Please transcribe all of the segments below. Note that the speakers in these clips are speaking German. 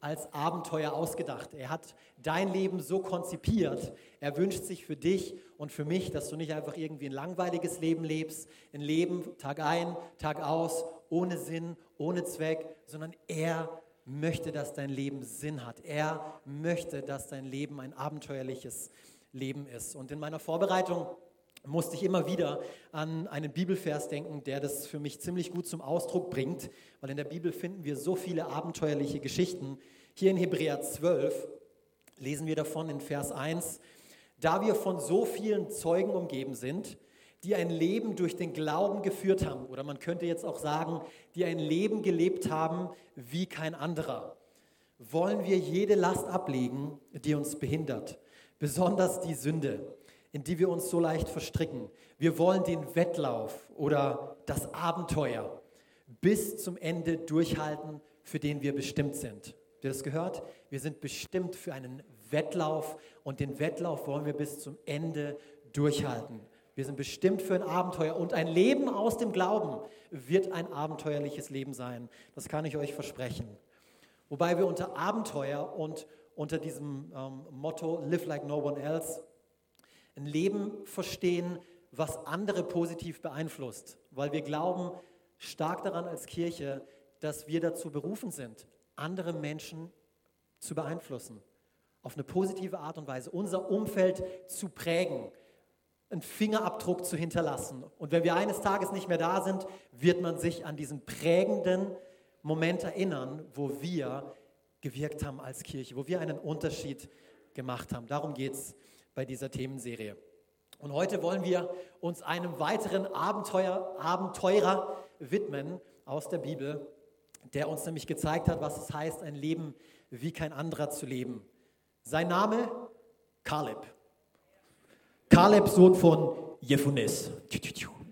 als Abenteuer ausgedacht. Er hat dein Leben so konzipiert. Er wünscht sich für dich und für mich, dass du nicht einfach irgendwie ein langweiliges Leben lebst, ein Leben Tag ein, Tag aus, ohne Sinn, ohne Zweck, sondern er möchte, dass dein Leben Sinn hat. Er möchte, dass dein Leben ein abenteuerliches Leben ist. Und in meiner Vorbereitung musste ich immer wieder an einen Bibelvers denken, der das für mich ziemlich gut zum Ausdruck bringt, weil in der Bibel finden wir so viele abenteuerliche Geschichten. Hier in Hebräer 12 lesen wir davon in Vers 1, da wir von so vielen Zeugen umgeben sind, die ein Leben durch den Glauben geführt haben, oder man könnte jetzt auch sagen, die ein Leben gelebt haben wie kein anderer, wollen wir jede Last ablegen, die uns behindert, besonders die Sünde in die wir uns so leicht verstricken. Wir wollen den Wettlauf oder das Abenteuer bis zum Ende durchhalten, für den wir bestimmt sind. Habt ihr das gehört? Wir sind bestimmt für einen Wettlauf und den Wettlauf wollen wir bis zum Ende durchhalten. Wir sind bestimmt für ein Abenteuer und ein Leben aus dem Glauben wird ein abenteuerliches Leben sein. Das kann ich euch versprechen. Wobei wir unter Abenteuer und unter diesem ähm, Motto Live like no one else ein Leben verstehen, was andere positiv beeinflusst, weil wir glauben stark daran als Kirche, dass wir dazu berufen sind, andere Menschen zu beeinflussen, auf eine positive Art und Weise, unser Umfeld zu prägen, einen Fingerabdruck zu hinterlassen. Und wenn wir eines Tages nicht mehr da sind, wird man sich an diesen prägenden Moment erinnern, wo wir gewirkt haben als Kirche, wo wir einen Unterschied gemacht haben. Darum geht es bei dieser Themenserie. Und heute wollen wir uns einem weiteren Abenteuer, Abenteurer widmen aus der Bibel, der uns nämlich gezeigt hat, was es heißt, ein Leben wie kein anderer zu leben. Sein Name Kaleb. Kaleb, Sohn von Jephunes.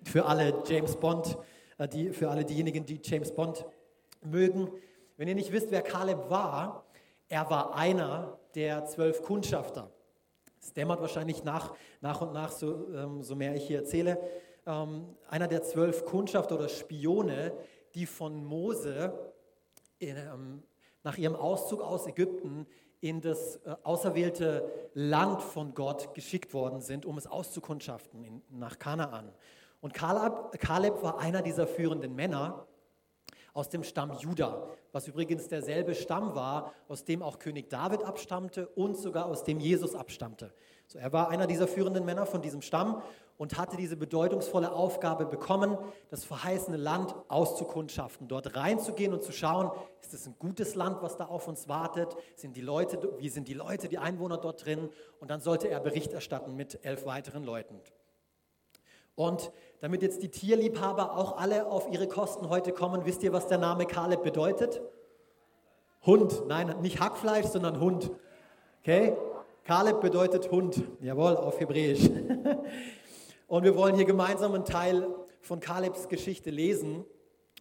Für alle James Bond, äh, die, für alle diejenigen, die James Bond mögen. Wenn ihr nicht wisst, wer Kaleb war, er war einer der zwölf Kundschafter. Es dämmert wahrscheinlich nach, nach und nach, so, ähm, so mehr ich hier erzähle. Ähm, einer der zwölf Kundschafter oder Spione, die von Mose in, ähm, nach ihrem Auszug aus Ägypten in das äh, auserwählte Land von Gott geschickt worden sind, um es auszukundschaften in, nach Kanaan. Und Kaleb, Kaleb war einer dieser führenden Männer aus dem Stamm Juda, was übrigens derselbe Stamm war, aus dem auch König David abstammte und sogar aus dem Jesus abstammte. So, er war einer dieser führenden Männer von diesem Stamm und hatte diese bedeutungsvolle Aufgabe bekommen, das verheißene Land auszukundschaften, dort reinzugehen und zu schauen, ist es ein gutes Land, was da auf uns wartet? Sind die Leute, wie sind die Leute, die Einwohner dort drin? Und dann sollte er Bericht erstatten mit elf weiteren Leuten. Und damit jetzt die Tierliebhaber auch alle auf ihre Kosten heute kommen, wisst ihr, was der Name Kaleb bedeutet? Hund. Nein, nicht Hackfleisch, sondern Hund. Okay? Kaleb bedeutet Hund. Jawohl, auf Hebräisch. Und wir wollen hier gemeinsam einen Teil von Kalebs Geschichte lesen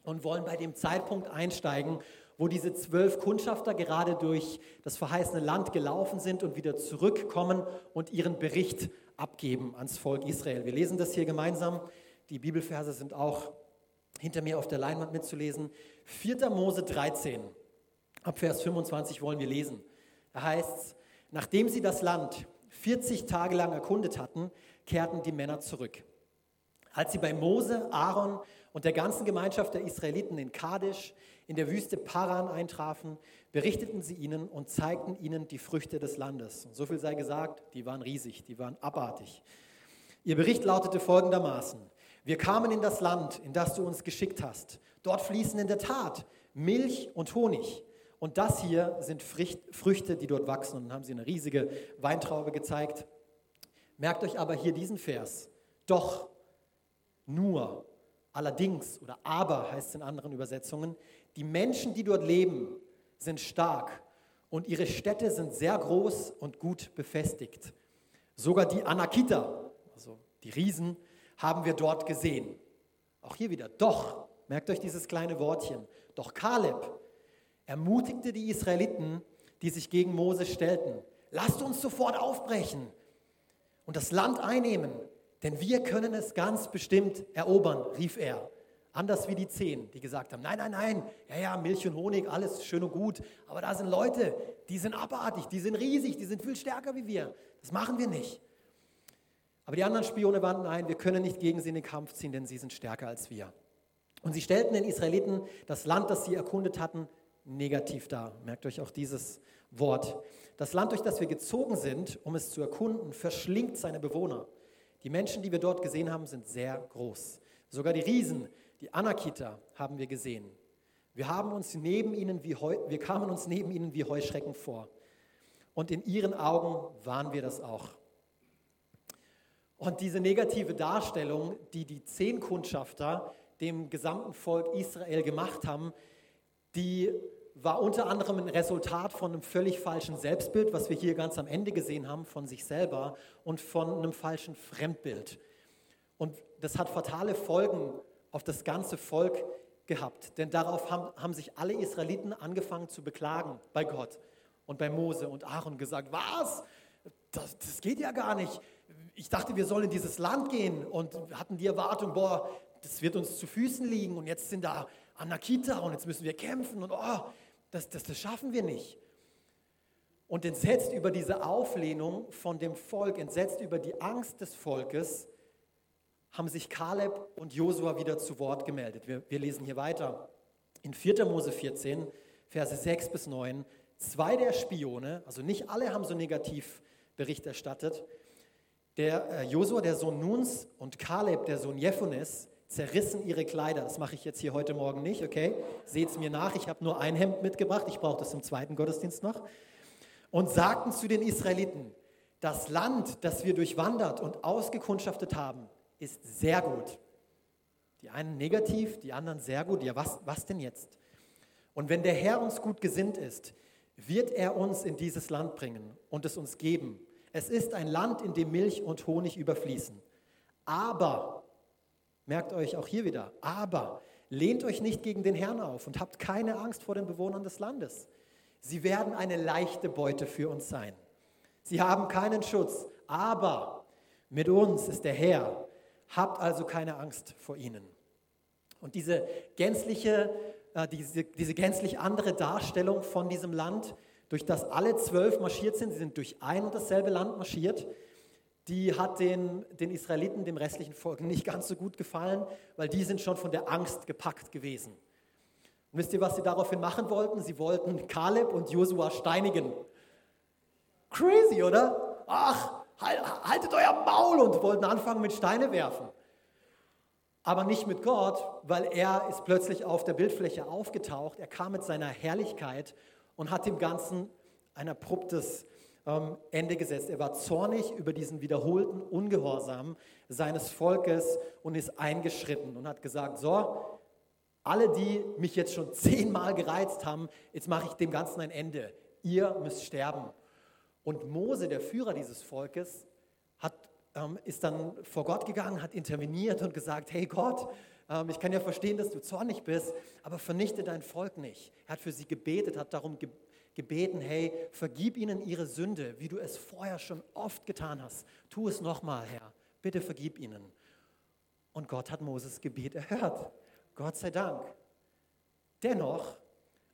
und wollen bei dem Zeitpunkt einsteigen, wo diese zwölf Kundschafter gerade durch das verheißene Land gelaufen sind und wieder zurückkommen und ihren Bericht abgeben ans Volk Israel. Wir lesen das hier gemeinsam. Die Bibelverse sind auch hinter mir auf der Leinwand mitzulesen. 4. Mose 13, ab Vers 25 wollen wir lesen. Da heißt es, nachdem sie das Land 40 Tage lang erkundet hatten, kehrten die Männer zurück. Als sie bei Mose, Aaron und der ganzen Gemeinschaft der Israeliten in Kadesh in der Wüste Paran eintrafen, berichteten sie ihnen und zeigten ihnen die Früchte des Landes. Und so viel sei gesagt, die waren riesig, die waren abartig. Ihr Bericht lautete folgendermaßen. Wir kamen in das Land, in das du uns geschickt hast. Dort fließen in der Tat Milch und Honig. Und das hier sind Früchte, die dort wachsen. Und dann haben sie eine riesige Weintraube gezeigt. Merkt euch aber hier diesen Vers. Doch, nur, allerdings oder aber heißt es in anderen Übersetzungen, die Menschen, die dort leben, sind stark und ihre Städte sind sehr groß und gut befestigt. Sogar die Anakita, also die Riesen, haben wir dort gesehen. Auch hier wieder, doch, merkt euch dieses kleine Wortchen, doch Kaleb ermutigte die Israeliten, die sich gegen Mose stellten, lasst uns sofort aufbrechen und das Land einnehmen, denn wir können es ganz bestimmt erobern, rief er. Anders wie die zehn, die gesagt haben, nein, nein, nein, ja, ja, Milch und Honig, alles schön und gut. Aber da sind Leute, die sind abartig, die sind riesig, die sind viel stärker wie wir. Das machen wir nicht. Aber die anderen Spione wandten ein, wir können nicht gegen sie in den Kampf ziehen, denn sie sind stärker als wir. Und sie stellten den Israeliten das Land, das sie erkundet hatten, negativ dar. Merkt euch auch dieses Wort. Das Land, durch das wir gezogen sind, um es zu erkunden, verschlingt seine Bewohner. Die Menschen, die wir dort gesehen haben, sind sehr groß. Sogar die Riesen, die Anakita, haben wir gesehen. Wir, haben uns neben ihnen wie Heu, wir kamen uns neben ihnen wie Heuschrecken vor. Und in ihren Augen waren wir das auch. Und diese negative Darstellung, die die zehn Kundschafter dem gesamten Volk Israel gemacht haben, die war unter anderem ein Resultat von einem völlig falschen Selbstbild, was wir hier ganz am Ende gesehen haben, von sich selber und von einem falschen Fremdbild. Und das hat fatale Folgen auf das ganze Volk gehabt, denn darauf haben, haben sich alle Israeliten angefangen zu beklagen bei Gott und bei Mose und Aaron gesagt, was? Das, das geht ja gar nicht. Ich dachte, wir sollen in dieses Land gehen und hatten die Erwartung, boah, das wird uns zu Füßen liegen und jetzt sind da Anakita und jetzt müssen wir kämpfen und oh, das, das, das schaffen wir nicht. Und entsetzt über diese Auflehnung von dem Volk, entsetzt über die Angst des Volkes, haben sich Kaleb und Josua wieder zu Wort gemeldet. Wir, wir lesen hier weiter. In 4. Mose 14, Verse 6 bis 9, zwei der Spione, also nicht alle haben so negativ Bericht erstattet, der äh, Josua, der Sohn Nuns, und Kaleb, der Sohn Jephunes, zerrissen ihre Kleider. Das mache ich jetzt hier heute Morgen nicht, okay? Seht es mir nach, ich habe nur ein Hemd mitgebracht, ich brauche das im zweiten Gottesdienst noch. Und sagten zu den Israeliten, das Land, das wir durchwandert und ausgekundschaftet haben, ist sehr gut. Die einen negativ, die anderen sehr gut. Ja, was, was denn jetzt? Und wenn der Herr uns gut gesinnt ist, wird er uns in dieses Land bringen und es uns geben. Es ist ein Land, in dem Milch und Honig überfließen. Aber Merkt euch auch hier wieder, aber lehnt euch nicht gegen den Herrn auf und habt keine Angst vor den Bewohnern des Landes. Sie werden eine leichte Beute für uns sein. Sie haben keinen Schutz, aber mit uns ist der Herr. Habt also keine Angst vor ihnen. Und diese gänzliche, äh, diese, diese gänzlich andere Darstellung von diesem Land, durch das alle zwölf marschiert sind, sie sind durch ein und dasselbe Land marschiert, die hat den, den Israeliten, dem restlichen Volk, nicht ganz so gut gefallen, weil die sind schon von der Angst gepackt gewesen. Und wisst ihr, was sie daraufhin machen wollten? Sie wollten Kaleb und Josua steinigen. Crazy, oder? Ach, haltet euer Maul und wollten anfangen mit Steine werfen. Aber nicht mit Gott, weil er ist plötzlich auf der Bildfläche aufgetaucht. Er kam mit seiner Herrlichkeit und hat dem Ganzen ein abruptes ähm, Ende gesetzt. Er war zornig über diesen wiederholten Ungehorsam seines Volkes und ist eingeschritten und hat gesagt, so, alle, die mich jetzt schon zehnmal gereizt haben, jetzt mache ich dem Ganzen ein Ende. Ihr müsst sterben. Und Mose, der Führer dieses Volkes, hat, ähm, ist dann vor Gott gegangen, hat interveniert und gesagt, hey Gott, ähm, ich kann ja verstehen, dass du zornig bist, aber vernichte dein Volk nicht. Er hat für sie gebetet, hat darum gebetet, gebeten, hey, vergib ihnen ihre Sünde, wie du es vorher schon oft getan hast. Tu es nochmal, Herr. Bitte vergib ihnen. Und Gott hat Moses Gebet erhört. Gott sei Dank. Dennoch,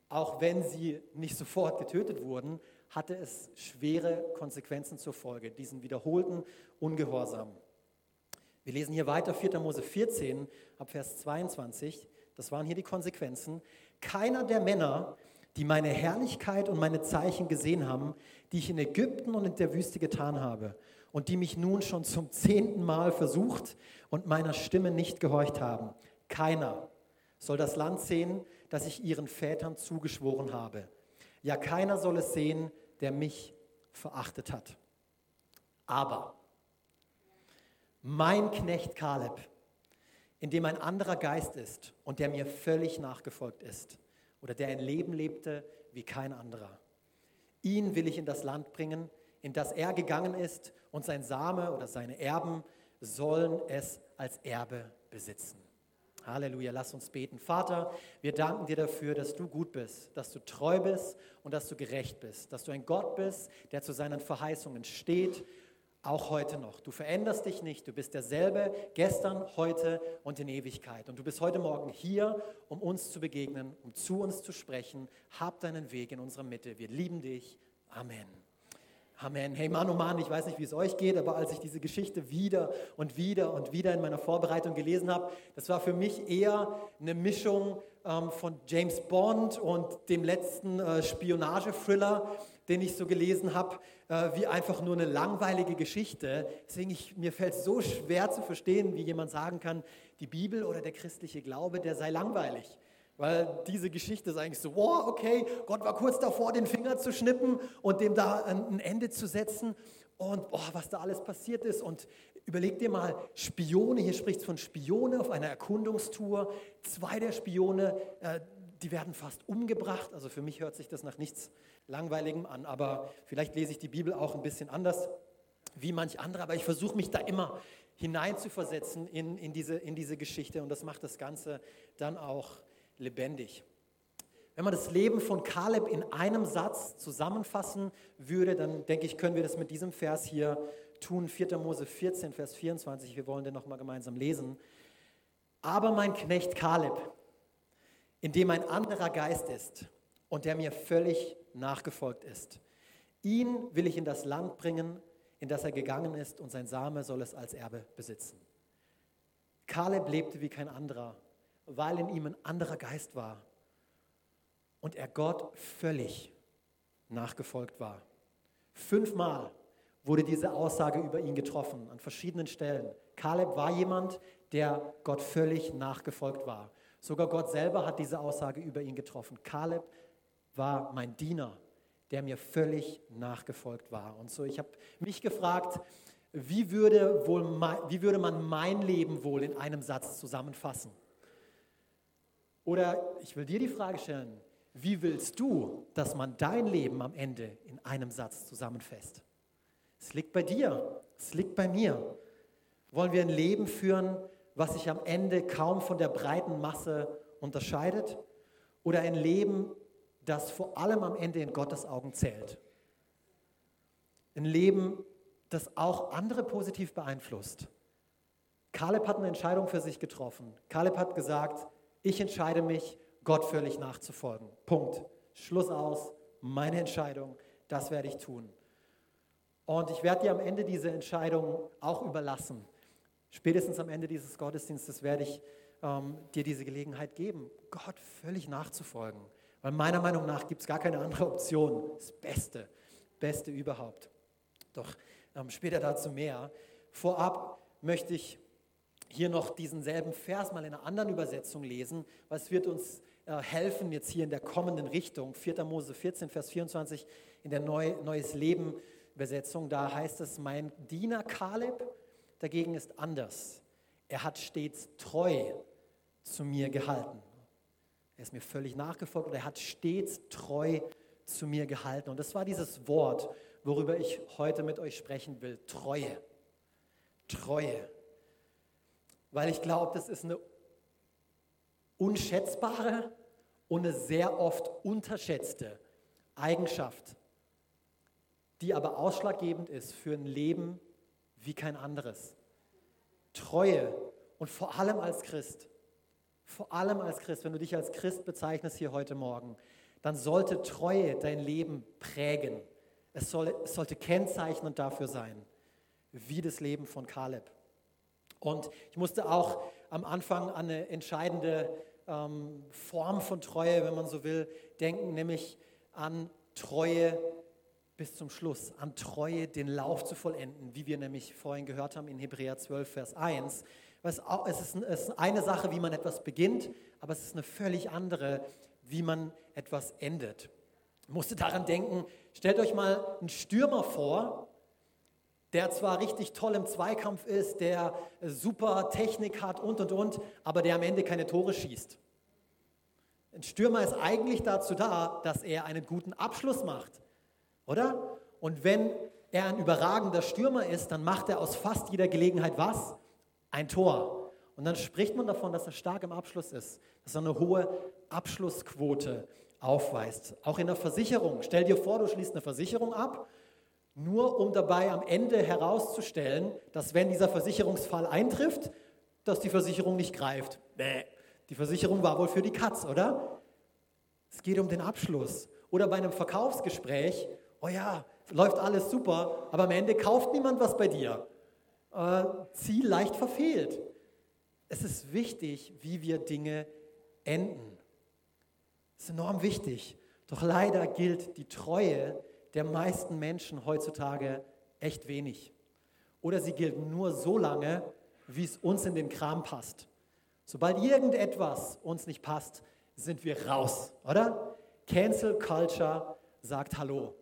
auch wenn sie nicht sofort getötet wurden, hatte es schwere Konsequenzen zur Folge, diesen wiederholten Ungehorsam. Wir lesen hier weiter 4. Mose 14 ab Vers 22. Das waren hier die Konsequenzen. Keiner der Männer, die meine Herrlichkeit und meine Zeichen gesehen haben, die ich in Ägypten und in der Wüste getan habe und die mich nun schon zum zehnten Mal versucht und meiner Stimme nicht gehorcht haben. Keiner soll das Land sehen, das ich ihren Vätern zugeschworen habe. Ja, keiner soll es sehen, der mich verachtet hat. Aber mein Knecht Kaleb, in dem ein anderer Geist ist und der mir völlig nachgefolgt ist, oder der ein Leben lebte wie kein anderer. Ihn will ich in das Land bringen, in das er gegangen ist, und sein Same oder seine Erben sollen es als Erbe besitzen. Halleluja, lass uns beten. Vater, wir danken dir dafür, dass du gut bist, dass du treu bist und dass du gerecht bist, dass du ein Gott bist, der zu seinen Verheißungen steht, auch heute noch. Du veränderst dich nicht, du bist derselbe gestern, heute und in Ewigkeit. Und du bist heute Morgen hier, um uns zu begegnen, um zu uns zu sprechen. Hab deinen Weg in unserer Mitte. Wir lieben dich. Amen. Amen. Hey Mann, oh Mann, ich weiß nicht, wie es euch geht, aber als ich diese Geschichte wieder und wieder und wieder in meiner Vorbereitung gelesen habe, das war für mich eher eine Mischung ähm, von James Bond und dem letzten äh, Spionage-Thriller den ich so gelesen habe, äh, wie einfach nur eine langweilige Geschichte. Deswegen ich, mir fällt es so schwer zu verstehen, wie jemand sagen kann, die Bibel oder der christliche Glaube, der sei langweilig. Weil diese Geschichte ist eigentlich so, wow, okay, Gott war kurz davor, den Finger zu schnippen und dem da ein, Ende zu setzen. Und oh, was da alles passiert ist. Und überleg dir mal, Spione, hier spricht es von Spione auf einer Erkundungstour. Zwei der Spione, äh, die werden fast umgebracht. Also für mich hört sich das nach nichts Langweiligem an, aber vielleicht lese ich die Bibel auch ein bisschen anders wie manch andere, aber ich versuche mich da immer hineinzuversetzen in, in, diese, in diese Geschichte und das macht das Ganze dann auch lebendig. Wenn man das Leben von Kaleb in einem Satz zusammenfassen würde, dann denke ich, können wir das mit diesem Vers hier tun, 4. Mose 14, Vers 24. Wir wollen den nochmal gemeinsam lesen. Aber mein Knecht Kaleb, in dem ein anderer Geist ist und der mir völlig nachgefolgt ist. Ihn will ich in das Land bringen, in das er gegangen ist, und sein Same soll es als Erbe besitzen. Kaleb lebte wie kein anderer, weil in ihm ein anderer Geist war und er Gott völlig nachgefolgt war. Fünfmal wurde diese Aussage über ihn getroffen, an verschiedenen Stellen. Kaleb war jemand, der Gott völlig nachgefolgt war. Sogar Gott selber hat diese Aussage über ihn getroffen. Kaleb war mein Diener, der mir völlig nachgefolgt war. Und so, ich habe mich gefragt, wie würde, wohl, wie würde man mein Leben wohl in einem Satz zusammenfassen? Oder ich will dir die Frage stellen, wie willst du, dass man dein Leben am Ende in einem Satz zusammenfasst? Es liegt bei dir, es liegt bei mir. Wollen wir ein Leben führen, was sich am Ende kaum von der breiten Masse unterscheidet? Oder ein Leben, das vor allem am Ende in Gottes Augen zählt. Ein Leben, das auch andere positiv beeinflusst. Kaleb hat eine Entscheidung für sich getroffen. Kaleb hat gesagt, ich entscheide mich, Gott völlig nachzufolgen. Punkt. Schluss aus. Meine Entscheidung, das werde ich tun. Und ich werde dir am Ende diese Entscheidung auch überlassen. Spätestens am Ende dieses Gottesdienstes werde ich ähm, dir diese Gelegenheit geben, Gott völlig nachzufolgen. Weil meiner Meinung nach gibt es gar keine andere Option. Das Beste, Beste überhaupt. Doch ähm, später dazu mehr. Vorab möchte ich hier noch diesen selben Vers mal in einer anderen Übersetzung lesen, was wird uns äh, helfen jetzt hier in der kommenden Richtung. 4. Mose 14, Vers 24 in der Neu Neues Leben Übersetzung. Da heißt es, mein Diener Kaleb dagegen ist anders. Er hat stets treu zu mir gehalten. Er ist mir völlig nachgefolgt und er hat stets treu zu mir gehalten. Und das war dieses Wort, worüber ich heute mit euch sprechen will. Treue. Treue. Weil ich glaube, das ist eine unschätzbare und eine sehr oft unterschätzte Eigenschaft, die aber ausschlaggebend ist für ein Leben wie kein anderes. Treue und vor allem als Christ vor allem als Christ, wenn du dich als Christ bezeichnest hier heute Morgen, dann sollte Treue dein Leben prägen. Es, soll, es sollte kennzeichnend dafür sein, wie das Leben von Kaleb. Und ich musste auch am Anfang an eine entscheidende ähm, Form von Treue, wenn man so will, denken, nämlich an Treue bis zum Schluss, an Treue den Lauf zu vollenden, wie wir nämlich vorhin gehört haben in Hebräer 12, Vers 1. Es ist eine Sache, wie man etwas beginnt, aber es ist eine völlig andere, wie man etwas endet. Ich musste daran denken, stellt euch mal einen Stürmer vor, der zwar richtig toll im Zweikampf ist, der super Technik hat und, und, und, aber der am Ende keine Tore schießt. Ein Stürmer ist eigentlich dazu da, dass er einen guten Abschluss macht, oder? Und wenn er ein überragender Stürmer ist, dann macht er aus fast jeder Gelegenheit was? ein Tor. Und dann spricht man davon, dass er stark im Abschluss ist, dass er eine hohe Abschlussquote aufweist. Auch in der Versicherung. Stell dir vor, du schließt eine Versicherung ab. Nur um dabei am Ende herauszustellen, dass wenn dieser Versicherungsfall eintrifft, dass die Versicherung nicht greift. Bäh. Die Versicherung war wohl für die Katz, oder? Es geht um den Abschluss. Oder bei einem Verkaufsgespräch, oh ja, läuft alles super, aber am Ende kauft niemand was bei dir. Äh, Ziel leicht verfehlt. Es ist wichtig, wie wir Dinge enden. Das ist enorm wichtig. Doch leider gilt die Treue der meisten Menschen heutzutage echt wenig. Oder sie gilt nur so lange, wie es uns in den Kram passt. Sobald irgendetwas uns nicht passt, sind wir raus, oder? Cancel Culture sagt Hallo.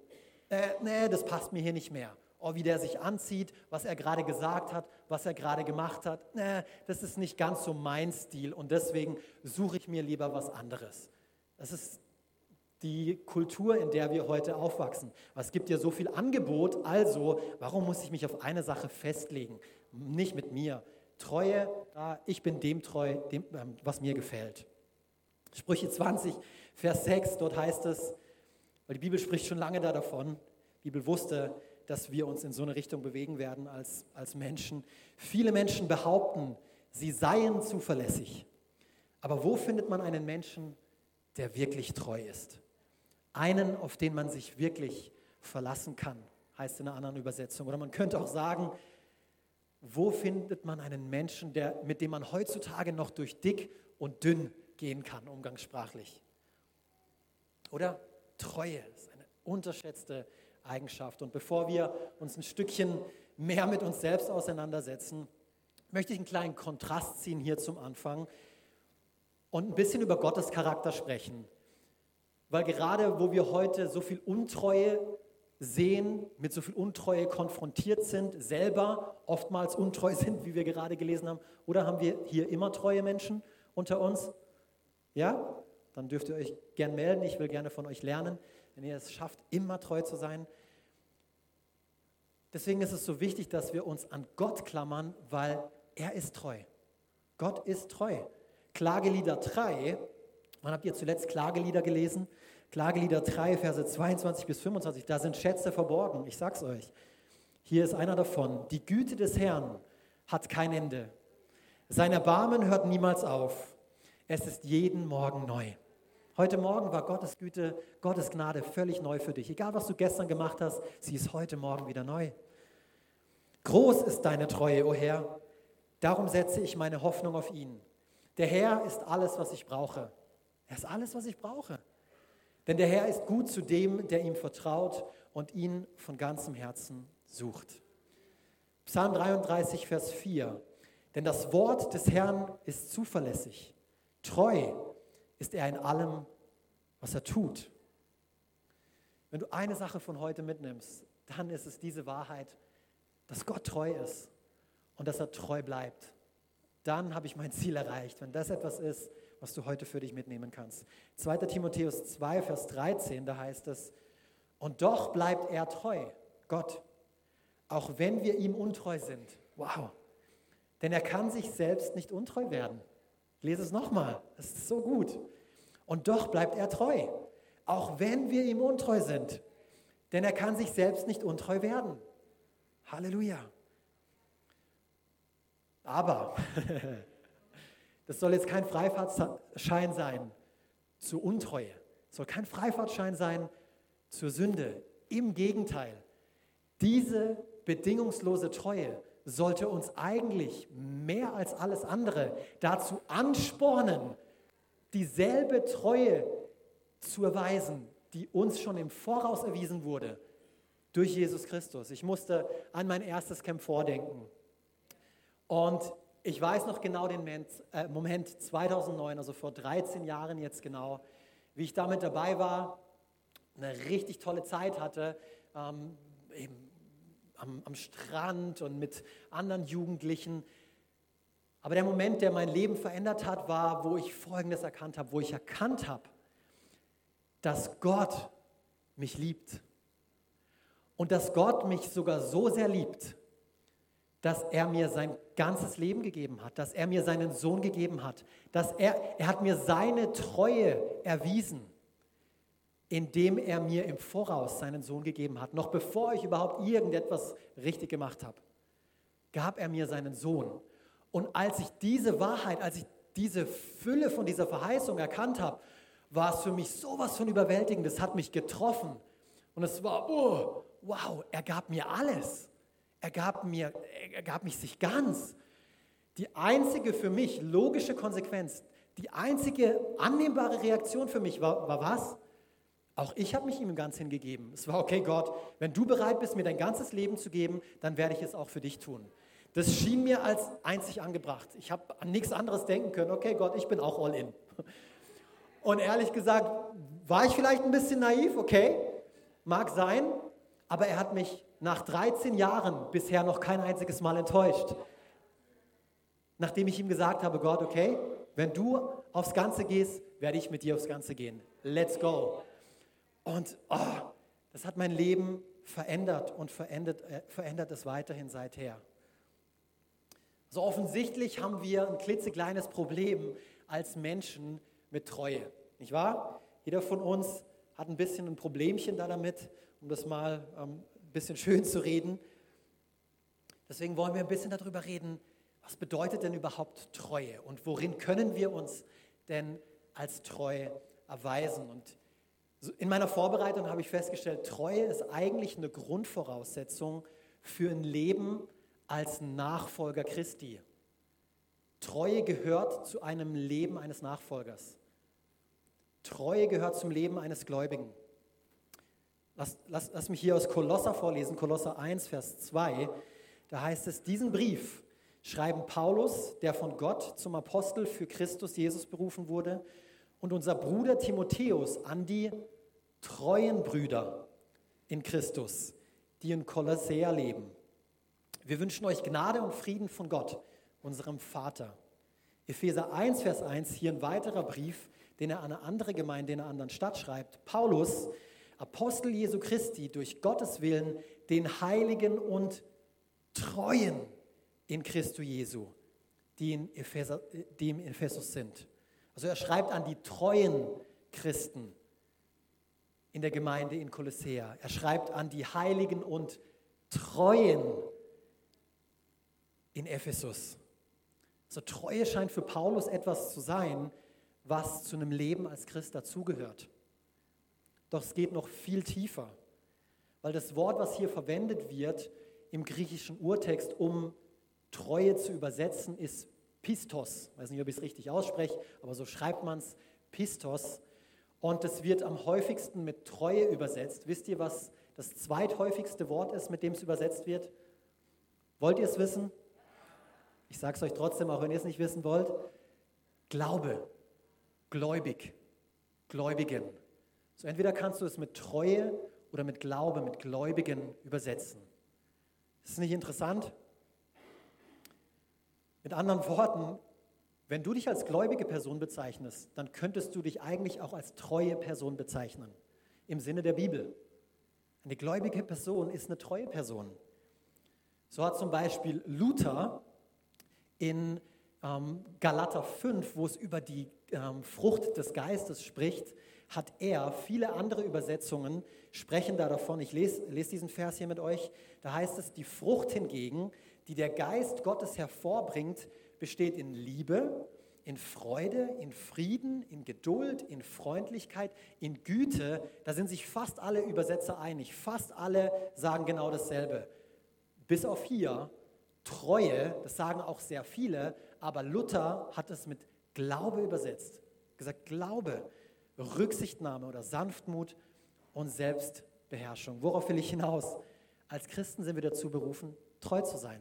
Äh, nee, das passt mir hier nicht mehr. Oh, wie der sich anzieht, was er gerade gesagt hat, was er gerade gemacht hat. Nee, das ist nicht ganz so mein Stil und deswegen suche ich mir lieber was anderes. Das ist die Kultur, in der wir heute aufwachsen. Es gibt ja so viel Angebot, also warum muss ich mich auf eine Sache festlegen? Nicht mit mir. Treue, ich bin dem treu, dem, ähm, was mir gefällt. Sprüche 20, Vers 6, dort heißt es, weil die Bibel spricht schon lange da davon, die Bibel wusste, dass wir uns in so eine Richtung bewegen werden als, als Menschen. Viele Menschen behaupten, sie seien zuverlässig. Aber wo findet man einen Menschen, der wirklich treu ist? Einen, auf den man sich wirklich verlassen kann, heißt in einer anderen Übersetzung. Oder man könnte auch sagen, wo findet man einen Menschen, der, mit dem man heutzutage noch durch dick und dünn gehen kann, umgangssprachlich? Oder Treue ist eine unterschätzte Eigenschaft. Und bevor wir uns ein Stückchen mehr mit uns selbst auseinandersetzen, möchte ich einen kleinen Kontrast ziehen hier zum Anfang und ein bisschen über Gottes Charakter sprechen. Weil gerade wo wir heute so viel Untreue sehen, mit so viel Untreue konfrontiert sind, selber oftmals untreu sind, wie wir gerade gelesen haben, oder haben wir hier immer treue Menschen unter uns? Ja? Dann dürft ihr euch gern melden. Ich will gerne von euch lernen, wenn ihr es schafft, immer treu zu sein. Deswegen ist es so wichtig, dass wir uns an Gott klammern, weil er ist treu. Gott ist treu. Klagelieder 3 Wann habt ihr zuletzt Klagelieder gelesen? Klagelieder 3, Verse 22 bis 25. Da sind Schätze verborgen. Ich sag's euch. Hier ist einer davon. Die Güte des Herrn hat kein Ende. Sein Erbarmen hört niemals auf. Es ist jeden Morgen neu. Heute Morgen war Gottes Güte, Gottes Gnade völlig neu für dich. Egal, was du gestern gemacht hast, sie ist heute Morgen wieder neu. Groß ist deine Treue, o oh Herr. Darum setze ich meine Hoffnung auf ihn. Der Herr ist alles, was ich brauche. Er ist alles, was ich brauche. Denn der Herr ist gut zu dem, der ihm vertraut und ihn von ganzem Herzen sucht. Psalm 33, Vers 4. Denn das Wort des Herrn ist zuverlässig. Treu ist er in allem, was er tut. Wenn du eine Sache von heute mitnimmst, dann ist es diese Wahrheit, dass Gott treu ist und dass er treu bleibt. Dann habe ich mein Ziel erreicht. Wenn das etwas ist, was du heute für dich mitnehmen kannst. 2. Timotheus 2, Vers 13, da heißt es, und doch bleibt er treu, Gott, auch wenn wir ihm untreu sind. Wow. Denn er kann sich selbst nicht untreu werden. Ich lese es nochmal, das ist so gut. Und doch bleibt er treu, auch wenn wir ihm untreu sind. Denn er kann sich selbst nicht untreu werden. Halleluja. Aber Das soll jetzt kein Freifahrtschein sein zur Untreue. Es soll kein Freifahrtschein sein zur Sünde. Im Gegenteil, diese bedingungslose Treue sollte uns eigentlich mehr als alles andere dazu anspornen, dieselbe Treue zu erweisen, die uns schon im Voraus erwiesen wurde durch Jesus Christus. Ich musste an mein erstes Camp vordenken. Und ich weiß noch genau den Moment, äh, Moment 2009, also vor 13 Jahren jetzt genau, wie ich damit dabei war, eine richtig tolle Zeit hatte, ähm, am, am Strand und mit anderen Jugendlichen. Aber der Moment, der mein Leben verändert hat, war, wo ich Folgendes erkannt habe, wo ich erkannt habe, dass Gott mich liebt. Und dass Gott mich sogar so sehr liebt, dass er mir sein ganzes Leben gegeben hat, dass er mir seinen Sohn gegeben hat, dass er, er hat mir seine Treue erwiesen. indem er mir im Voraus seinen Sohn gegeben hat. Noch bevor ich überhaupt irgendetwas richtig gemacht habe, gab er mir seinen Sohn. Und als ich diese Wahrheit, als ich diese Fülle von dieser Verheißung erkannt habe, war es für mich sowas von überwältigend. Das hat mich getroffen. Und es war, oh, wow, er gab mir alles. Er gab, mir, er gab mich sich ganz. Die einzige für mich logische Konsequenz, die einzige annehmbare Reaktion für mich war, war was? Auch ich habe mich ihm ganz hingegeben. Es war, okay, Gott, wenn du bereit bist, mir dein ganzes Leben zu geben, dann werde ich es auch für dich tun. Das schien mir als einzig angebracht. Ich habe an nichts anderes denken können. Okay, Gott, ich bin auch all in. Und ehrlich gesagt, war ich vielleicht ein bisschen naiv, okay, mag sein, aber er hat mich nach 13 Jahren bisher noch kein einziges Mal enttäuscht. Nachdem ich ihm gesagt habe, Gott, okay, wenn du aufs Ganze gehst, werde ich mit dir aufs Ganze gehen. Let's go. Und oh, das hat mein Leben verändert und verändert, äh, verändert es weiterhin seither. So offensichtlich haben wir ein klitzekleines Problem als Menschen mit Treue, nicht wahr? Jeder von uns hat ein bisschen ein Problemchen da damit, um das mal ähm, ein bisschen schön zu reden. Deswegen wollen wir ein bisschen darüber reden, was bedeutet denn überhaupt Treue und worin können wir uns denn als treu erweisen? Und in meiner Vorbereitung habe ich festgestellt, Treue ist eigentlich eine Grundvoraussetzung für ein Leben als Nachfolger Christi. Treue gehört zu einem Leben eines Nachfolgers. Treue gehört zum Leben eines Gläubigen. Lass, lass, lass mich hier aus Kolosser vorlesen, Kolosser 1, Vers 2. Da heißt es, diesen Brief schreiben Paulus, der von Gott zum Apostel für Christus Jesus berufen wurde, und unser Bruder Timotheus an die treuen Brüder in Christus, die in Kolossea leben. Wir wünschen euch Gnade und Frieden von Gott, unserem Vater. Epheser 1, Vers 1, hier ein weiterer Brief, den er an eine andere Gemeinde in einer anderen Stadt schreibt. Paulus, Apostel Jesu Christi, durch Gottes Willen, den Heiligen und Treuen in Christo Jesu, die, in Epheser, die im Ephesus sind. Also er schreibt an die treuen Christen in der Gemeinde in Kolossea. Er schreibt an die Heiligen und Treuen in Ephesus. So Treue scheint für Paulus etwas zu sein, was zu einem Leben als Christ dazugehört. Doch es geht noch viel tiefer, weil das Wort, was hier verwendet wird im griechischen Urtext, um Treue zu übersetzen, ist Pistos. Ich weiß nicht, ob ich es richtig ausspreche, aber so schreibt man es, Pistos. Und es wird am häufigsten mit Treue übersetzt. Wisst ihr, was das zweithäufigste Wort ist, mit dem es übersetzt wird? Wollt ihr es wissen? Ich sage es euch trotzdem, auch wenn ihr es nicht wissen wollt. Glaube gläubig, Gläubigen. So entweder kannst du es mit Treue oder mit Glaube, mit Gläubigen übersetzen. Ist nicht interessant? Mit anderen Worten, wenn du dich als gläubige Person bezeichnest, dann könntest du dich eigentlich auch als treue Person bezeichnen, im Sinne der Bibel. Eine gläubige Person ist eine treue Person. So hat zum Beispiel Luther in ähm, Galater 5, wo es über die ähm, Frucht des Geistes spricht, hat er, viele andere Übersetzungen sprechen da davon. Ich lese, lese diesen Vers hier mit euch. Da heißt es, die Frucht hingegen, die der Geist Gottes hervorbringt, besteht in Liebe, in Freude, in Frieden, in Geduld, in Freundlichkeit, in Güte. Da sind sich fast alle Übersetzer einig. Fast alle sagen genau dasselbe. Bis auf hier, Treue, das sagen auch sehr viele, aber Luther hat es mit Glaube übersetzt. Gesagt, Glaube, Rücksichtnahme oder Sanftmut und Selbstbeherrschung. Worauf will ich hinaus? Als Christen sind wir dazu berufen, treu zu sein.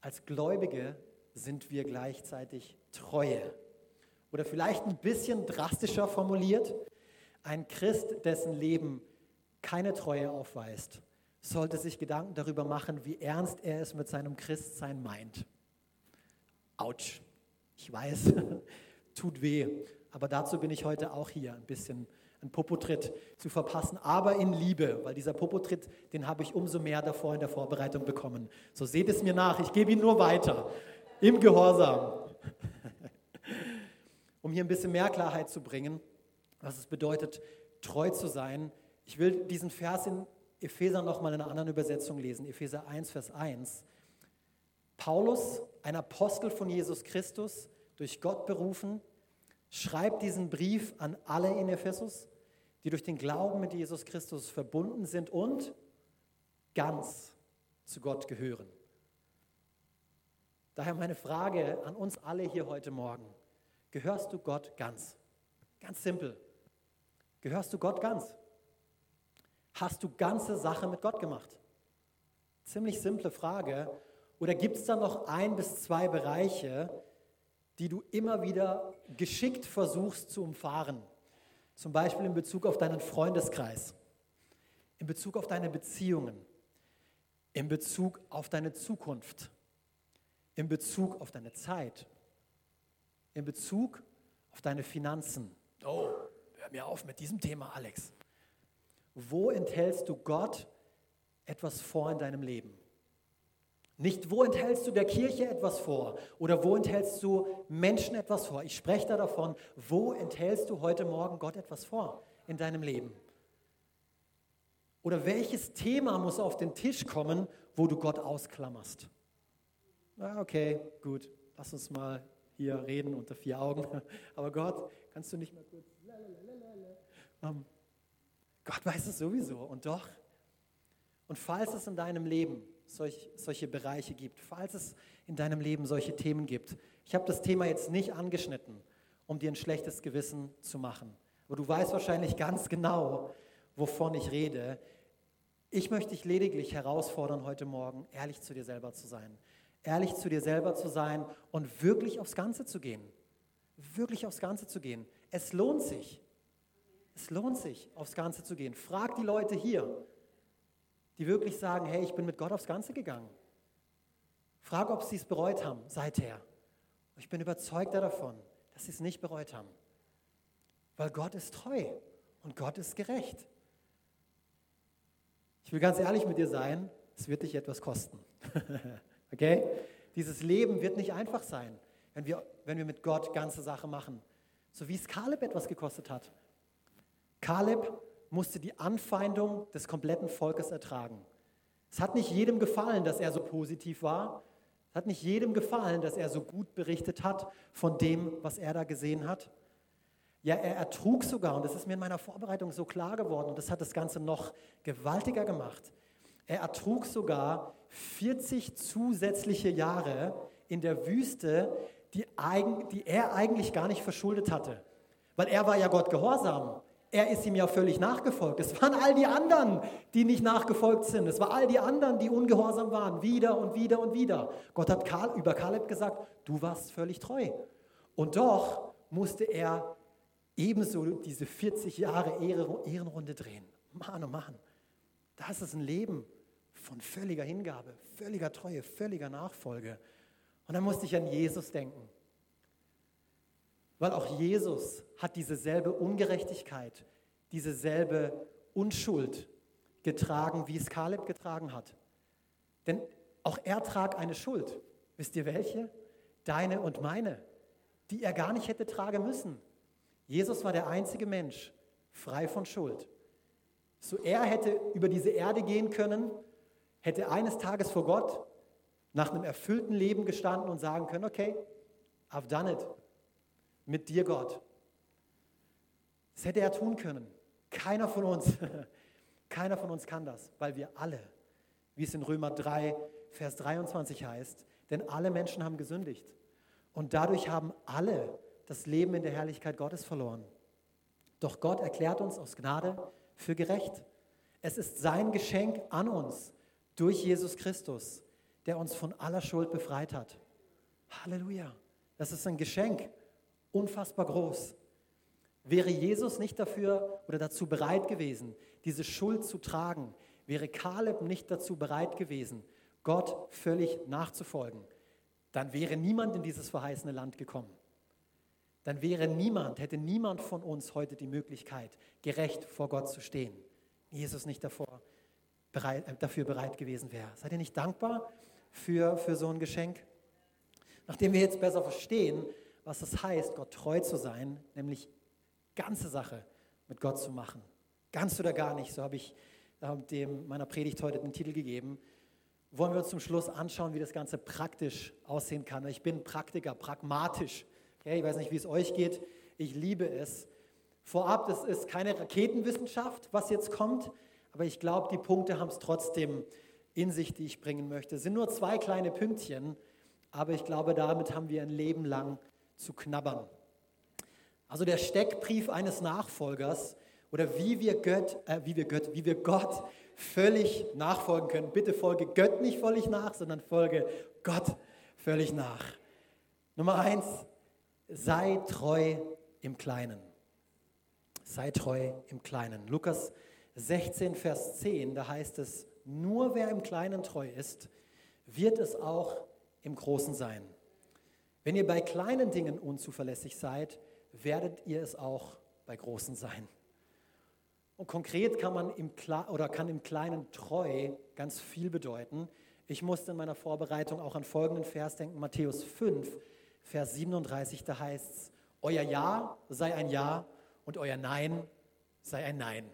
Als Gläubige sind wir gleichzeitig treue. Oder vielleicht ein bisschen drastischer formuliert, ein Christ, dessen Leben keine Treue aufweist, sollte sich Gedanken darüber machen, wie ernst er es mit seinem Christsein meint. Autsch. Ich weiß, tut weh. Aber dazu bin ich heute auch hier, ein bisschen einen Popotritt zu verpassen, aber in Liebe, weil dieser Popotritt, den habe ich umso mehr davor in der Vorbereitung bekommen. So seht es mir nach, ich gebe ihn nur weiter, im Gehorsam. um hier ein bisschen mehr Klarheit zu bringen, was es bedeutet, treu zu sein. Ich will diesen Vers in Epheser nochmal in einer anderen Übersetzung lesen, Epheser 1, Vers 1. Paulus, ein Apostel von Jesus Christus, durch Gott berufen, schreibt diesen Brief an alle in Ephesus, die durch den Glauben mit Jesus Christus verbunden sind und ganz zu Gott gehören. Daher meine Frage an uns alle hier heute Morgen. Gehörst du Gott ganz? Ganz simpel. Gehörst du Gott ganz? Hast du ganze Sache mit Gott gemacht? Ziemlich simple Frage. Oder gibt es da noch ein bis zwei Bereiche, die du immer wieder geschickt versuchst zu umfahren? Zum Beispiel in Bezug auf deinen Freundeskreis, in Bezug auf deine Beziehungen, in Bezug auf deine Zukunft, in Bezug auf deine Zeit, in Bezug auf deine Finanzen. Oh, hör mir auf mit diesem Thema, Alex. Wo enthältst du Gott etwas vor in deinem Leben? Nicht, wo enthältst du der Kirche etwas vor oder wo enthältst du Menschen etwas vor. Ich spreche da davon, wo enthältst du heute Morgen Gott etwas vor in deinem Leben? Oder welches Thema muss auf den Tisch kommen, wo du Gott ausklammerst? Na, okay, gut, lass uns mal hier reden unter vier Augen. Aber Gott, kannst du nicht mal kurz. Um, Gott weiß es sowieso und doch. Und falls es in deinem Leben solch, solche Bereiche gibt, falls es in deinem Leben solche Themen gibt, ich habe das Thema jetzt nicht angeschnitten, um dir ein schlechtes Gewissen zu machen. Aber du weißt wahrscheinlich ganz genau, wovon ich rede. Ich möchte dich lediglich herausfordern, heute Morgen ehrlich zu dir selber zu sein. Ehrlich zu dir selber zu sein und wirklich aufs Ganze zu gehen. Wirklich aufs Ganze zu gehen. Es lohnt sich. Es lohnt sich, aufs Ganze zu gehen. Frag die Leute hier, die wirklich sagen, hey, ich bin mit Gott aufs Ganze gegangen. Frag, ob sie es bereut haben seither. Ich bin überzeugt davon, dass sie es nicht bereut haben. Weil Gott ist treu und Gott ist gerecht. Ich will ganz ehrlich mit dir sein, es wird dich etwas kosten. okay? Dieses Leben wird nicht einfach sein, wenn wir, wenn wir mit Gott ganze Sache machen. So wie es Kaleb etwas gekostet hat. Kaleb musste die Anfeindung des kompletten Volkes ertragen. Es hat nicht jedem gefallen, dass er so positiv war. Es hat nicht jedem gefallen, dass er so gut berichtet hat von dem, was er da gesehen hat. Ja, er ertrug sogar, und das ist mir in meiner Vorbereitung so klar geworden, und das hat das Ganze noch gewaltiger gemacht. Er ertrug sogar 40 zusätzliche Jahre in der Wüste, die, eigen, die er eigentlich gar nicht verschuldet hatte. Weil er war ja Gott gehorsam. Er ist ihm ja völlig nachgefolgt. Es waren all die anderen, die nicht nachgefolgt sind. Es waren all die anderen, die ungehorsam waren, wieder und wieder und wieder. Gott hat Karl, über Kaleb gesagt, du warst völlig treu. Und doch musste er ebenso diese 40 Jahre Ehrenrunde drehen. Mann, oh Mann, das ist ein Leben von völliger Hingabe, völliger Treue, völliger Nachfolge. Und dann musste ich an Jesus denken. Weil auch Jesus hat dieselbe Ungerechtigkeit, dieselbe Unschuld getragen, wie es Kaleb getragen hat. Denn auch er trag eine Schuld. Wisst ihr welche? Deine und meine, die er gar nicht hätte tragen müssen. Jesus war der einzige Mensch frei von Schuld. So er hätte über diese Erde gehen können, hätte eines Tages vor Gott nach einem erfüllten Leben gestanden und sagen können, okay, I've done it mit dir, Gott. Das hätte er tun können. Keiner von uns, keiner von uns kann das, weil wir alle, wie es in Römer 3, Vers 23 heißt, denn alle Menschen haben gesündigt. Und dadurch haben alle das Leben in der Herrlichkeit Gottes verloren. Doch Gott erklärt uns aus Gnade für gerecht. Es ist sein Geschenk an uns durch Jesus Christus, der uns von aller Schuld befreit hat. Halleluja. Das ist ein Geschenk unfassbar groß. Wäre Jesus nicht dafür oder dazu bereit gewesen, diese Schuld zu tragen, wäre Kaleb nicht dazu bereit gewesen, Gott völlig nachzufolgen, dann wäre niemand in dieses verheißene Land gekommen. Dann wäre niemand, hätte niemand von uns heute die Möglichkeit, gerecht vor Gott zu stehen. Jesus nicht davor bereit, äh, dafür bereit gewesen wäre. Seid ihr nicht dankbar für, für so ein Geschenk? Nachdem wir jetzt besser verstehen, was es heißt, Gott treu zu sein, nämlich ganze Sache mit Gott zu machen. Ganz oder gar nicht, so habe ich äh, dem meiner Predigt heute den Titel gegeben. Wollen wir uns zum Schluss anschauen, wie das Ganze praktisch aussehen kann. Ich bin Praktiker, pragmatisch. Okay, ich weiß nicht, wie es euch geht. Ich liebe es. Vorab, das ist keine Raketenwissenschaft, was jetzt kommt, aber ich glaube, die Punkte haben es trotzdem in sich, die ich bringen möchte. Es sind nur zwei kleine Pünktchen, aber ich glaube, damit haben wir ein Leben lang zu knabbern. Also der Steckbrief eines Nachfolgers oder wie wir, Gott, äh, wie, wir Gott, wie wir Gott völlig nachfolgen können. Bitte folge Gott nicht völlig nach, sondern folge Gott völlig nach. Nummer eins, sei treu im Kleinen. Sei treu im Kleinen. Lukas 16, Vers 10, da heißt es, nur wer im Kleinen treu ist, wird es auch im Großen sein. Wenn ihr bei kleinen Dingen unzuverlässig seid, werdet ihr es auch bei großen sein. Und konkret kann man im oder kann im Kleinen treu ganz viel bedeuten. Ich musste in meiner Vorbereitung auch an folgenden Vers denken, Matthäus 5, Vers 37, da heißt es, euer Ja sei ein Ja und euer Nein sei ein Nein.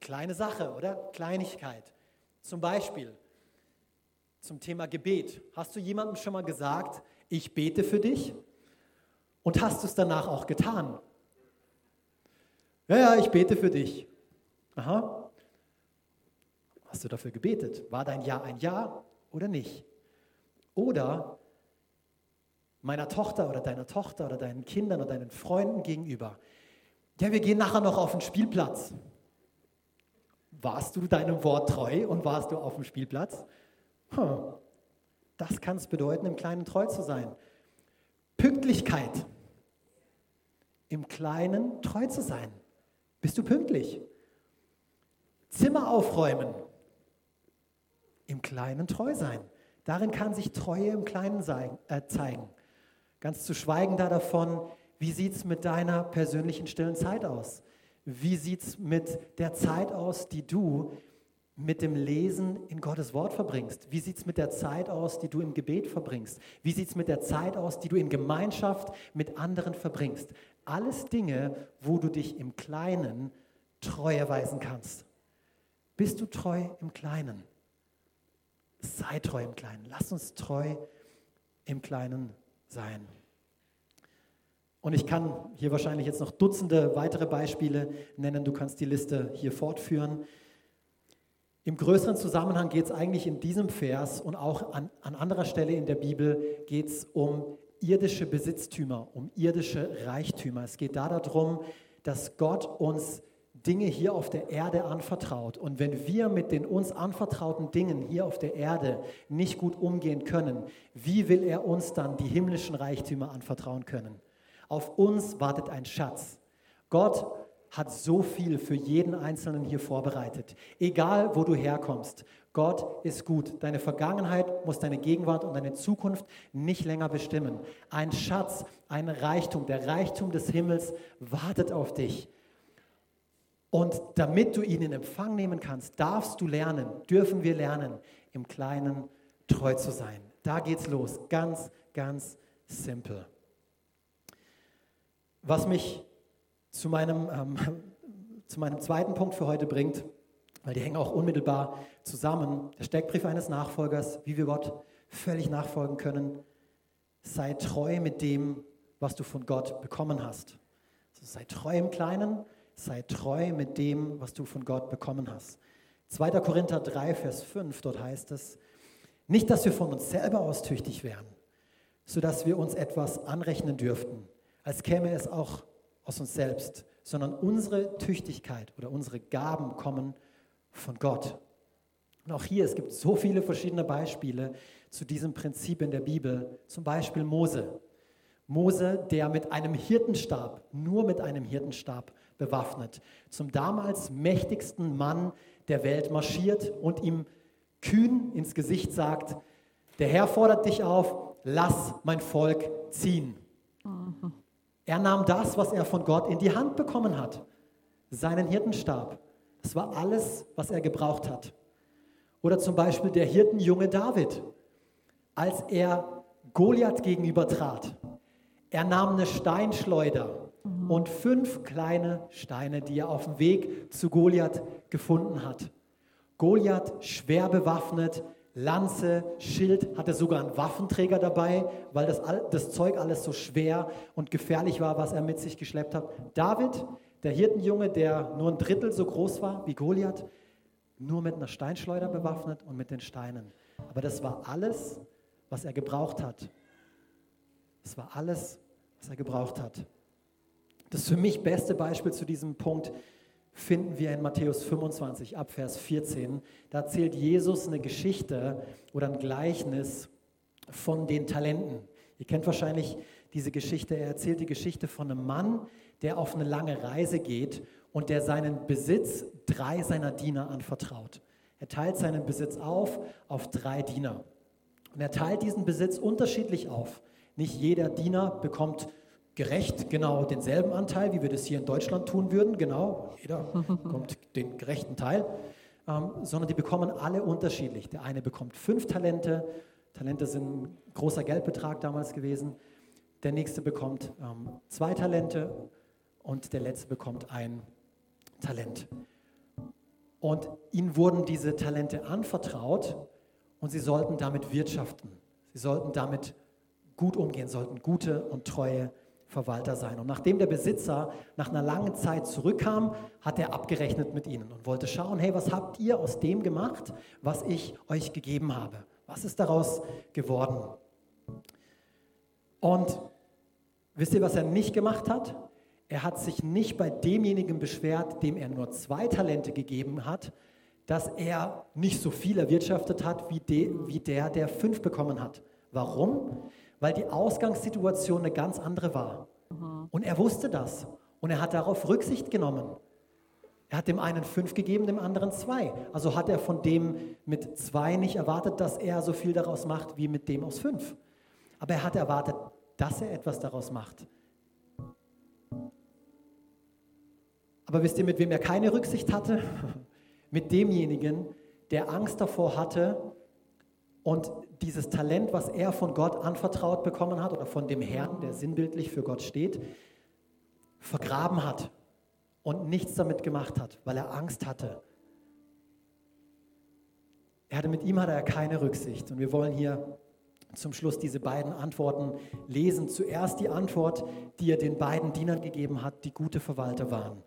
Kleine Sache, oder? Kleinigkeit. Zum Beispiel zum Thema Gebet. Hast du jemandem schon mal gesagt, ich bete für dich? Und hast du es danach auch getan? Ja, ja, ich bete für dich. Aha. Hast du dafür gebetet? War dein Ja ein Ja oder nicht? Oder meiner Tochter oder deiner Tochter oder deinen Kindern oder deinen Freunden gegenüber. Ja, wir gehen nachher noch auf den Spielplatz. Warst du deinem Wort treu und warst du auf dem Spielplatz? Hm. Das kann es bedeuten, im Kleinen treu zu sein. Pünktlichkeit. Im Kleinen treu zu sein. Bist du pünktlich? Zimmer aufräumen. Im Kleinen treu sein. Darin kann sich Treue im Kleinen sein, äh, zeigen. Ganz zu schweigen da davon, wie sieht es mit deiner persönlichen stillen Zeit aus? Wie sieht es mit der Zeit aus, die du mit dem Lesen in Gottes Wort verbringst? Wie sieht es mit der Zeit aus, die du im Gebet verbringst? Wie sieht es mit der Zeit aus, die du in Gemeinschaft mit anderen verbringst? Alles Dinge, wo du dich im Kleinen treu erweisen kannst. Bist du treu im Kleinen? Sei treu im Kleinen. Lass uns treu im Kleinen sein. Und ich kann hier wahrscheinlich jetzt noch Dutzende weitere Beispiele nennen. Du kannst die Liste hier fortführen. Im größeren Zusammenhang geht es eigentlich in diesem Vers und auch an, an anderer Stelle in der Bibel geht es um irdische Besitztümer, um irdische Reichtümer. Es geht da darum, dass Gott uns Dinge hier auf der Erde anvertraut. Und wenn wir mit den uns anvertrauten Dingen hier auf der Erde nicht gut umgehen können, wie will er uns dann die himmlischen Reichtümer anvertrauen können? Auf uns wartet ein Schatz. Gott hat so viel für jeden Einzelnen hier vorbereitet. Egal, wo du herkommst, Gott ist gut. Deine Vergangenheit muss deine Gegenwart und deine Zukunft nicht länger bestimmen. Ein Schatz, ein Reichtum, der Reichtum des Himmels wartet auf dich. Und damit du ihn in Empfang nehmen kannst, darfst du lernen, dürfen wir lernen, im Kleinen treu zu sein. Da geht's los. Ganz, ganz simpel. Was mich zu meinem, ähm, zu meinem zweiten Punkt für heute bringt, weil die hängen auch unmittelbar zusammen. Der Steckbrief eines Nachfolgers, wie wir Gott völlig nachfolgen können. Sei treu mit dem, was du von Gott bekommen hast. Also sei treu im Kleinen, sei treu mit dem, was du von Gott bekommen hast. 2. Korinther 3, Vers 5, dort heißt es, nicht, dass wir von uns selber aus tüchtig wären, sodass wir uns etwas anrechnen dürften als käme es auch aus uns selbst, sondern unsere Tüchtigkeit oder unsere Gaben kommen von Gott. Und auch hier, es gibt so viele verschiedene Beispiele zu diesem Prinzip in der Bibel. Zum Beispiel Mose. Mose, der mit einem Hirtenstab, nur mit einem Hirtenstab bewaffnet, zum damals mächtigsten Mann der Welt marschiert und ihm kühn ins Gesicht sagt, der Herr fordert dich auf, lass mein Volk ziehen. Mhm. Er nahm das, was er von Gott in die Hand bekommen hat, seinen Hirtenstab. Das war alles, was er gebraucht hat. Oder zum Beispiel der Hirtenjunge David, als er Goliath gegenüber trat. Er nahm eine Steinschleuder und fünf kleine Steine, die er auf dem Weg zu Goliath gefunden hat. Goliath schwer bewaffnet, Lanze, Schild, hatte sogar einen Waffenträger dabei, weil das, das Zeug alles so schwer und gefährlich war, was er mit sich geschleppt hat. David, der Hirtenjunge, der nur ein Drittel so groß war wie Goliath, nur mit einer Steinschleuder bewaffnet und mit den Steinen. Aber das war alles, was er gebraucht hat. Das war alles, was er gebraucht hat. Das für mich beste Beispiel zu diesem Punkt finden wir in Matthäus 25 ab Vers 14. Da erzählt Jesus eine Geschichte oder ein Gleichnis von den Talenten. Ihr kennt wahrscheinlich diese Geschichte. Er erzählt die Geschichte von einem Mann, der auf eine lange Reise geht und der seinen Besitz drei seiner Diener anvertraut. Er teilt seinen Besitz auf auf drei Diener. Und er teilt diesen Besitz unterschiedlich auf. Nicht jeder Diener bekommt gerecht genau denselben Anteil, wie wir das hier in Deutschland tun würden. Genau, jeder bekommt den gerechten Teil. Ähm, sondern die bekommen alle unterschiedlich. Der eine bekommt fünf Talente. Talente sind ein großer Geldbetrag damals gewesen. Der nächste bekommt ähm, zwei Talente und der letzte bekommt ein Talent. Und ihnen wurden diese Talente anvertraut und sie sollten damit wirtschaften. Sie sollten damit gut umgehen, sollten gute und treue Verwalter sein. Und nachdem der Besitzer nach einer langen Zeit zurückkam, hat er abgerechnet mit ihnen und wollte schauen, hey, was habt ihr aus dem gemacht, was ich euch gegeben habe? Was ist daraus geworden? Und wisst ihr, was er nicht gemacht hat? Er hat sich nicht bei demjenigen beschwert, dem er nur zwei Talente gegeben hat, dass er nicht so viel erwirtschaftet hat wie, de, wie der, der fünf bekommen hat. Warum? Weil die Ausgangssituation eine ganz andere war. Mhm. Und er wusste das und er hat darauf Rücksicht genommen. Er hat dem einen fünf gegeben, dem anderen zwei. Also hat er von dem mit zwei nicht erwartet, dass er so viel daraus macht wie mit dem aus fünf. Aber er hat erwartet, dass er etwas daraus macht. Aber wisst ihr, mit wem er keine Rücksicht hatte? mit demjenigen, der Angst davor hatte und dieses Talent, was er von Gott anvertraut bekommen hat oder von dem Herrn, der sinnbildlich für Gott steht, vergraben hat und nichts damit gemacht hat, weil er Angst hatte. Er hatte mit ihm hatte er keine Rücksicht und wir wollen hier zum Schluss diese beiden Antworten lesen. Zuerst die Antwort, die er den beiden Dienern gegeben hat, die gute Verwalter waren.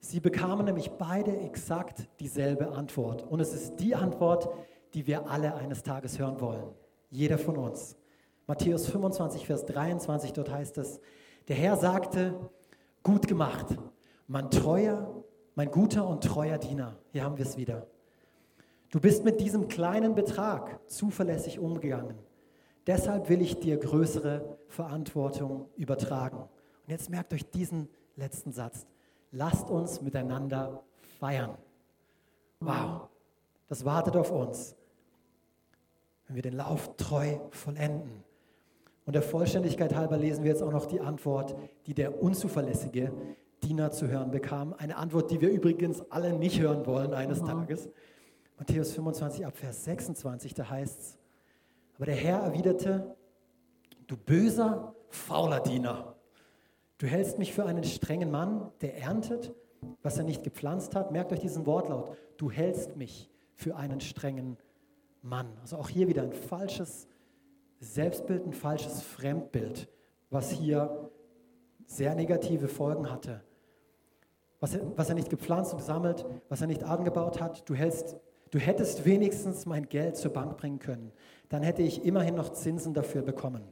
Sie bekamen nämlich beide exakt dieselbe Antwort und es ist die Antwort, die wir alle eines Tages hören wollen. Jeder von uns. Matthäus 25, Vers 23, dort heißt es, der Herr sagte, gut gemacht, mein treuer, mein guter und treuer Diener. Hier haben wir es wieder. Du bist mit diesem kleinen Betrag zuverlässig umgegangen. Deshalb will ich dir größere Verantwortung übertragen. Und jetzt merkt euch diesen letzten Satz. Lasst uns miteinander feiern. Wow, das wartet auf uns wenn wir den Lauf treu vollenden. Und der Vollständigkeit halber lesen wir jetzt auch noch die Antwort, die der unzuverlässige Diener zu hören bekam. Eine Antwort, die wir übrigens alle nicht hören wollen eines mhm. Tages. Matthäus 25 ab Vers 26, da heißt es, aber der Herr erwiderte, du böser, fauler Diener, du hältst mich für einen strengen Mann, der erntet, was er nicht gepflanzt hat. Merkt euch diesen Wortlaut, du hältst mich für einen strengen Mann. Also auch hier wieder ein falsches Selbstbild, ein falsches Fremdbild, was hier sehr negative Folgen hatte. Was er, was er nicht gepflanzt und gesammelt, was er nicht angebaut hat, du, hältst, du hättest wenigstens mein Geld zur Bank bringen können. Dann hätte ich immerhin noch Zinsen dafür bekommen.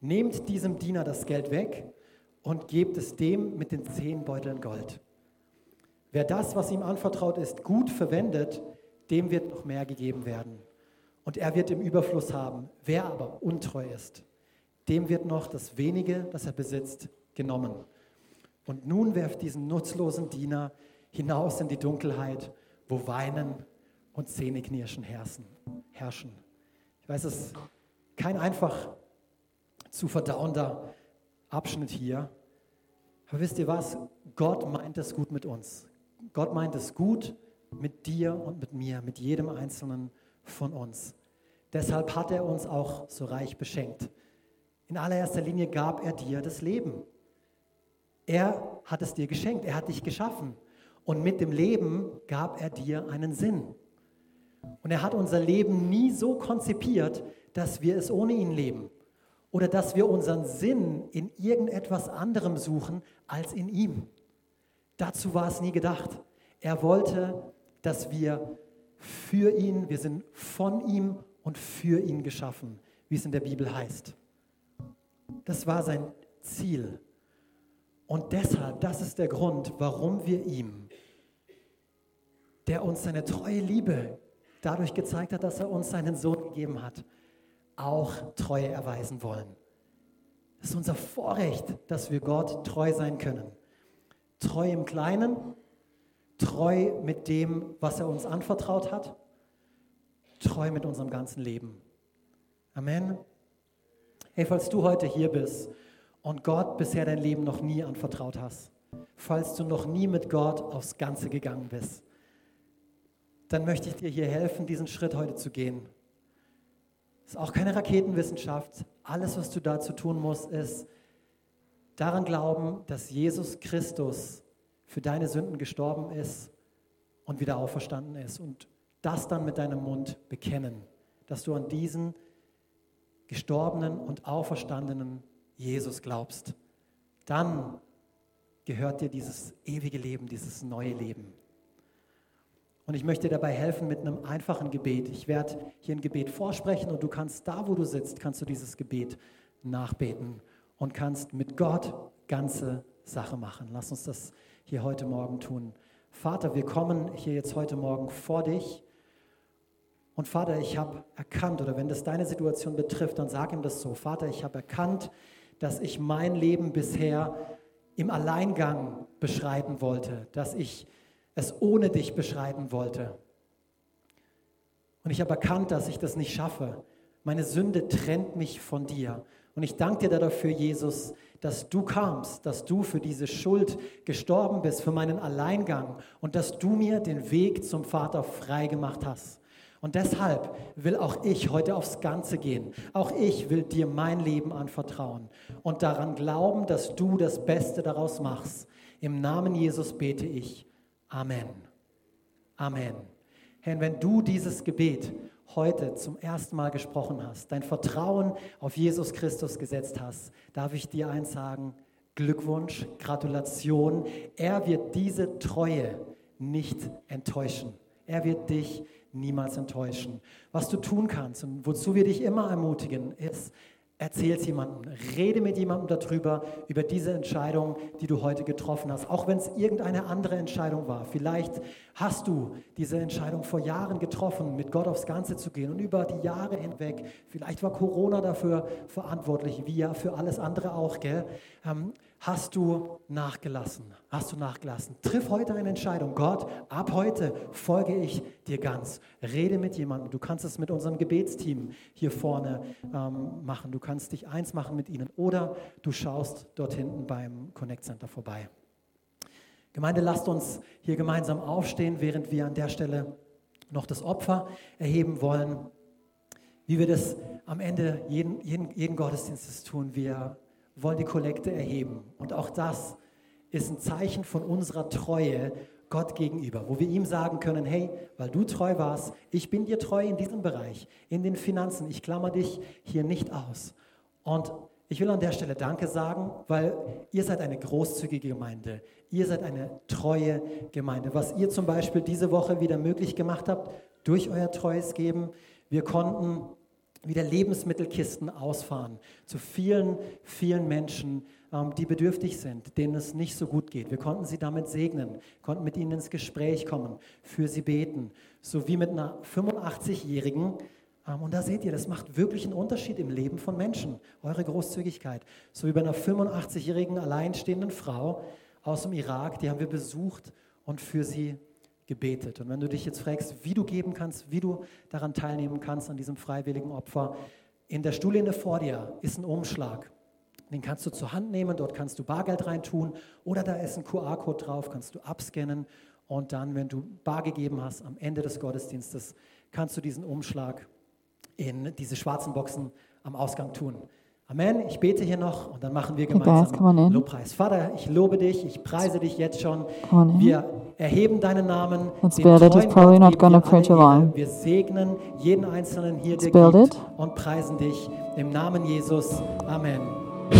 Nehmt diesem Diener das Geld weg und gebt es dem mit den zehn Beuteln Gold. Wer das, was ihm anvertraut ist, gut verwendet, dem wird noch mehr gegeben werden. Und er wird im Überfluss haben. Wer aber untreu ist, dem wird noch das wenige, das er besitzt, genommen. Und nun werft diesen nutzlosen Diener hinaus in die Dunkelheit, wo Weinen und Zähneknirschen herrschen. Ich weiß, es ist kein einfach zu verdauender Abschnitt hier. Aber wisst ihr was? Gott meint es gut mit uns. Gott meint es gut mit dir und mit mir, mit jedem Einzelnen von uns. Deshalb hat er uns auch so reich beschenkt. In allererster Linie gab er dir das Leben. Er hat es dir geschenkt, er hat dich geschaffen. Und mit dem Leben gab er dir einen Sinn. Und er hat unser Leben nie so konzipiert, dass wir es ohne ihn leben oder dass wir unseren Sinn in irgendetwas anderem suchen als in ihm. Dazu war es nie gedacht. Er wollte, dass wir für ihn, wir sind von ihm und für ihn geschaffen, wie es in der Bibel heißt. Das war sein Ziel. Und deshalb, das ist der Grund, warum wir ihm, der uns seine treue Liebe dadurch gezeigt hat, dass er uns seinen Sohn gegeben hat, auch Treue erweisen wollen. Es ist unser Vorrecht, dass wir Gott treu sein können. Treu im Kleinen, treu mit dem, was er uns anvertraut hat, treu mit unserem ganzen Leben. Amen. Hey, falls du heute hier bist und Gott bisher dein Leben noch nie anvertraut hast, falls du noch nie mit Gott aufs Ganze gegangen bist, dann möchte ich dir hier helfen, diesen Schritt heute zu gehen. Das ist auch keine Raketenwissenschaft. Alles, was du dazu tun musst, ist daran glauben, dass Jesus Christus für deine Sünden gestorben ist und wieder auferstanden ist. Und das dann mit deinem Mund bekennen, dass du an diesen gestorbenen und auferstandenen Jesus glaubst. Dann gehört dir dieses ewige Leben, dieses neue Leben. Und ich möchte dir dabei helfen mit einem einfachen Gebet. Ich werde hier ein Gebet vorsprechen und du kannst da, wo du sitzt, kannst du dieses Gebet nachbeten und kannst mit Gott ganze Sache machen. Lass uns das hier heute Morgen tun. Vater, wir kommen hier jetzt heute Morgen vor dich. Und Vater, ich habe erkannt, oder wenn das deine Situation betrifft, dann sag ihm das so. Vater, ich habe erkannt, dass ich mein Leben bisher im Alleingang beschreiten wollte, dass ich es ohne dich beschreiten wollte. Und ich habe erkannt, dass ich das nicht schaffe. Meine Sünde trennt mich von dir. Und ich danke dir dafür, Jesus, dass du kamst, dass du für diese Schuld gestorben bist, für meinen Alleingang und dass du mir den Weg zum Vater frei gemacht hast. Und deshalb will auch ich heute aufs Ganze gehen. Auch ich will dir mein Leben anvertrauen und daran glauben, dass du das Beste daraus machst. Im Namen Jesus bete ich. Amen. Amen. Herr, wenn du dieses Gebet heute zum ersten Mal gesprochen hast, dein Vertrauen auf Jesus Christus gesetzt hast, darf ich dir eins sagen, Glückwunsch, Gratulation. Er wird diese Treue nicht enttäuschen. Er wird dich niemals enttäuschen. Was du tun kannst und wozu wir dich immer ermutigen, ist, Erzähl es jemandem, rede mit jemandem darüber, über diese Entscheidung, die du heute getroffen hast, auch wenn es irgendeine andere Entscheidung war. Vielleicht hast du diese Entscheidung vor Jahren getroffen, mit Gott aufs Ganze zu gehen und über die Jahre hinweg, vielleicht war Corona dafür verantwortlich, wie ja für alles andere auch, gell? Hast du nachgelassen? Hast du nachgelassen? Triff heute eine Entscheidung. Gott, ab heute folge ich dir ganz. Rede mit jemandem. Du kannst es mit unserem Gebetsteam hier vorne ähm, machen. Du kannst dich eins machen mit ihnen. Oder du schaust dort hinten beim Connect Center vorbei. Gemeinde, lasst uns hier gemeinsam aufstehen, während wir an der Stelle noch das Opfer erheben wollen. Wie wir das am Ende jeden, jeden, jeden Gottesdienstes tun. Wir wollen die Kollekte erheben. Und auch das ist ein Zeichen von unserer Treue Gott gegenüber, wo wir ihm sagen können, hey, weil du treu warst, ich bin dir treu in diesem Bereich, in den Finanzen, ich klammer dich hier nicht aus. Und ich will an der Stelle Danke sagen, weil ihr seid eine großzügige Gemeinde, ihr seid eine treue Gemeinde. Was ihr zum Beispiel diese Woche wieder möglich gemacht habt, durch euer treues Geben, wir konnten wieder Lebensmittelkisten ausfahren zu vielen, vielen Menschen, ähm, die bedürftig sind, denen es nicht so gut geht. Wir konnten sie damit segnen, konnten mit ihnen ins Gespräch kommen, für sie beten, so wie mit einer 85-Jährigen. Ähm, und da seht ihr, das macht wirklich einen Unterschied im Leben von Menschen, eure Großzügigkeit. So wie bei einer 85-jährigen alleinstehenden Frau aus dem Irak, die haben wir besucht und für sie gebetet. Und wenn du dich jetzt fragst, wie du geben kannst, wie du daran teilnehmen kannst, an diesem freiwilligen Opfer, in der Stuhllehne vor dir ist ein Umschlag. Den kannst du zur Hand nehmen, dort kannst du Bargeld reintun oder da ist ein QR-Code drauf, kannst du abscannen und dann, wenn du Bar gegeben hast, am Ende des Gottesdienstes, kannst du diesen Umschlag in diese schwarzen Boxen am Ausgang tun. Amen. Ich bete hier noch und dann machen wir gemeinsam in. Lobpreis. Vater, ich lobe dich, ich preise dich jetzt schon. Wir erheben deinen Namen. Let's build it. It's probably not a Ehre. lot. Wir segnen jeden Einzelnen hier, der gibt und preisen dich im Namen Jesus. Amen.